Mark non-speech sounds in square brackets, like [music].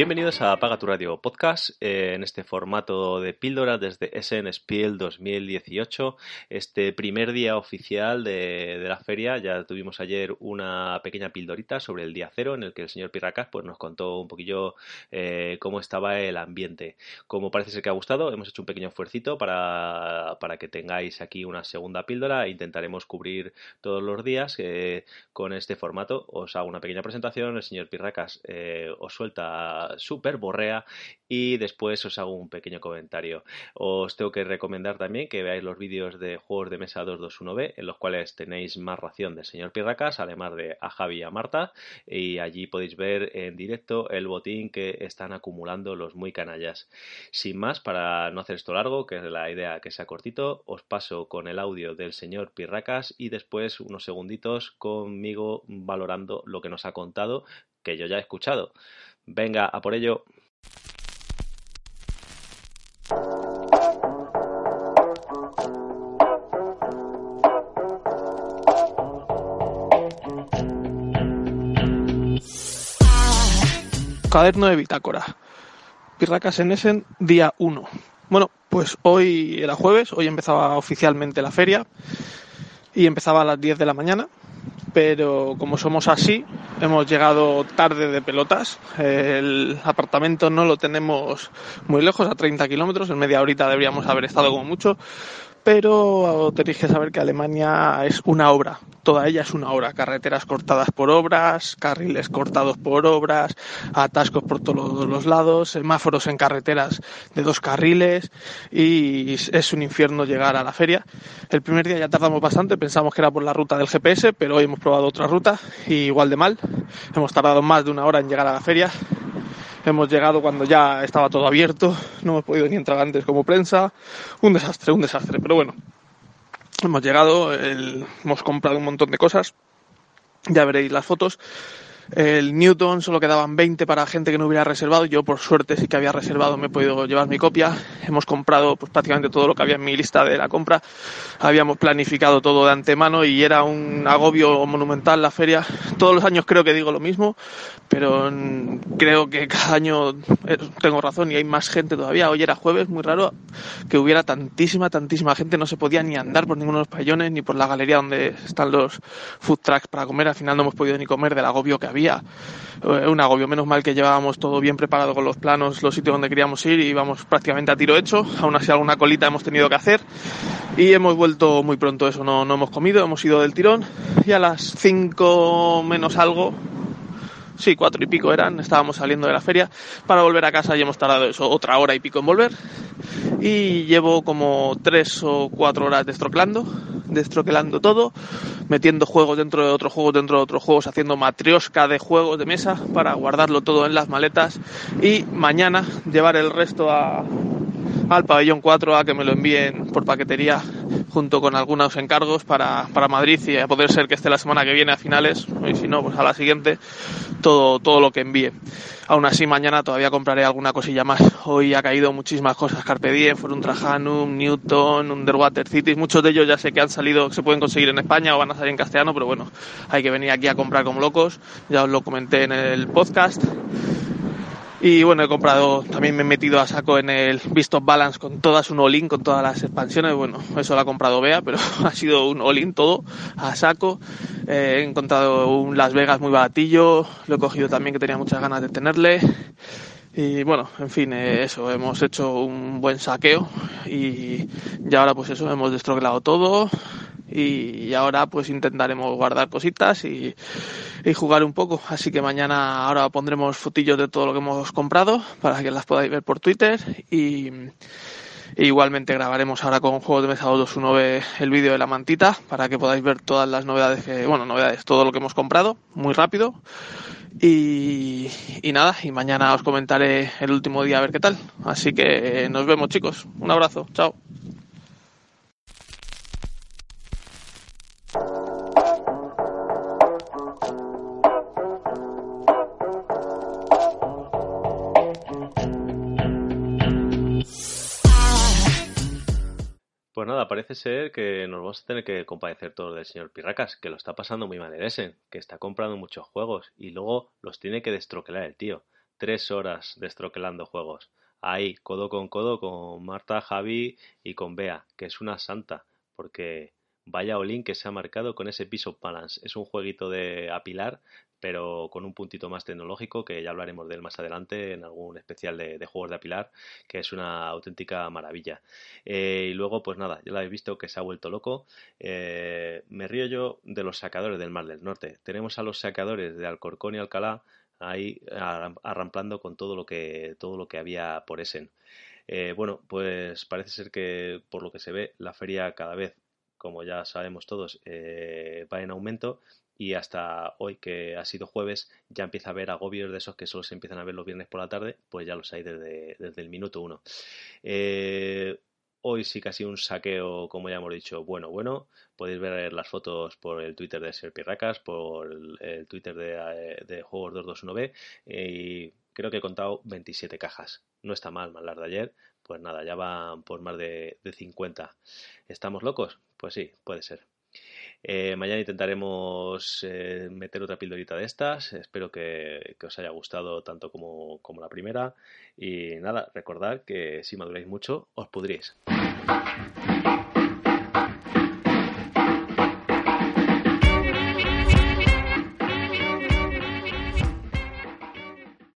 Bienvenidos a Apaga tu Radio Podcast eh, en este formato de píldora desde SN Spiel 2018. Este primer día oficial de, la feria. Ya tuvimos ayer una pequeña pildorita sobre el día cero en el que el señor Pirracas pues, nos contó un poquillo eh, cómo estaba el ambiente. Como parece ser que ha gustado, hemos hecho un pequeño esfuercito para, para que tengáis aquí una segunda píldora. Intentaremos cubrir todos los días eh, con este formato. Os hago una pequeña presentación. El señor Pirracas os suelta super borrea y después os hago un pequeño comentario. Os tengo que recomendar también que veáis los vídeos de juegos de mesa 221B en los cuales tenéis más ración del señor Pirracas, además de a Javi y a Marta y allí podéis ver en directo el botín que están acumulando los muy canallas. Sin más, para no hacer esto largo, que es la idea que sea cortito, os paso con el audio del señor Pirracas y después unos segunditos conmigo valorando lo que nos ha contado que yo ya he escuchado. Venga, a por ello. Caderno de bitácora. Pirracas en Essen, día 1. Bueno, pues hoy era jueves, hoy empezaba oficialmente la feria y empezaba a las 10 de la mañana pero como somos así, hemos llegado tarde de pelotas. El apartamento no lo tenemos muy lejos, a 30 kilómetros, en media horita deberíamos haber estado como mucho, pero tenéis que saber que Alemania es una obra, toda ella es una obra, carreteras cortadas por obras, carriles cortados por obras, atascos por todos los lados, semáforos en carreteras de dos carriles y es un infierno llegar a la feria. El primer día ya tardamos bastante, pensamos que era por la ruta del GPS, pero hoy hemos probado otra ruta y igual de mal. Hemos tardado más de una hora en llegar a la feria Hemos llegado cuando ya estaba todo abierto, no hemos podido ni entrar antes como prensa. Un desastre, un desastre. Pero bueno, hemos llegado, hemos comprado un montón de cosas. Ya veréis las fotos. El Newton solo quedaban 20 para gente que no hubiera reservado. Yo, por suerte, sí que había reservado, me he podido llevar mi copia. Hemos comprado pues, prácticamente todo lo que había en mi lista de la compra. Habíamos planificado todo de antemano y era un agobio monumental la feria. Todos los años creo que digo lo mismo, pero creo que cada año eh, tengo razón y hay más gente todavía. Hoy era jueves, muy raro que hubiera tantísima, tantísima gente. No se podía ni andar por ninguno de los pabellones ni por la galería donde están los food trucks para comer. Al final no hemos podido ni comer del agobio que había eh, un agobio. Menos mal que llevábamos todo bien preparado con los planos, los sitios donde queríamos ir y íbamos prácticamente a tiro hecho. Aún así alguna colita hemos tenido que hacer y hemos vuelto muy pronto. Eso no, no hemos comido, hemos ido del tirón y a las 5 menos algo sí, cuatro y pico eran, estábamos saliendo de la feria para volver a casa y hemos tardado eso otra hora y pico en volver. Y llevo como tres o cuatro horas destroclando, destroquelando todo, metiendo juegos dentro de otros juegos, dentro de otros juegos, haciendo matriosca de juegos de mesa para guardarlo todo en las maletas y mañana llevar el resto a, al pabellón 4 a que me lo envíen por paquetería junto con algunos encargos para, para Madrid y a poder ser que esté la semana que viene a finales y si no pues a la siguiente todo, todo lo que envíe. Aún así mañana todavía compraré alguna cosilla más. Hoy ha caído muchísimas cosas, Carpe Diem, Forum Trajanum, Newton, Underwater Cities, muchos de ellos ya sé que han salido, se pueden conseguir en España o van a salir en castellano, pero bueno, hay que venir aquí a comprar como locos, ya os lo comenté en el podcast. Y bueno, he comprado, también me he metido a saco en el Beast of Balance con todas un all-in, con todas las expansiones. Bueno, eso lo ha comprado Bea, pero [laughs] ha sido un all-in todo a saco. Eh, he encontrado un Las Vegas muy baratillo, lo he cogido también que tenía muchas ganas de tenerle. Y bueno, en fin, eh, eso, hemos hecho un buen saqueo y, ya ahora pues eso, hemos destroglado todo y ahora pues intentaremos guardar cositas y, jugar un poco. Así que mañana ahora pondremos fotillos de todo lo que hemos comprado para que las podáis ver por Twitter y, igualmente grabaremos ahora con Juegos de Mesa 219 el vídeo de la mantita para que podáis ver todas las novedades que, bueno, novedades, todo lo que hemos comprado muy rápido. Y, y nada, y mañana os comentaré el último día a ver qué tal. Así que nos vemos chicos. Un abrazo. Chao. Pues nada, parece ser que nos vamos a tener que compadecer todos del señor Pirracas, que lo está pasando muy mal en Essen, que está comprando muchos juegos y luego los tiene que destroquelar el tío. tres horas destroquelando juegos. Ahí, codo con codo con Marta, Javi y con Bea, que es una santa, porque vaya Olin que se ha marcado con ese piso balance. Es un jueguito de apilar, pero con un puntito más tecnológico, que ya hablaremos de él más adelante en algún especial de, juegos de apilar, que es una auténtica maravilla. Eh, y luego, pues nada, ya lo habéis visto que se ha vuelto loco. Eh, me río yo de los sacadores del Mar del Norte. Tenemos a los sacadores de Alcorcón y Alcalá ahí arramplando con todo lo que todo lo que había por Essen. Eh, bueno, pues parece ser que por lo que se ve la feria cada vez, como ya sabemos todos, va en aumento y hasta hoy que ha sido jueves ya empieza a haber agobios de esos que solo se empiezan a ver los viernes por la tarde, pues ya los hay desde, desde el minuto uno. Eh, Hoy sí que ha sido un saqueo, como ya hemos dicho, bueno, bueno. Podéis ver las fotos por el Twitter de Serpirracas, por el, Twitter de, eh, Juegos 221B y creo que he contado 27 cajas. No está mal, más las de ayer. Pues nada, ya van por más de, de 50. ¿Estamos locos? Pues sí, puede ser. Eh, mañana intentaremos eh, meter otra pildorita de estas. Espero que, os haya gustado tanto como, como, la primera. Y nada, recordad que si maduráis mucho, os pudréis.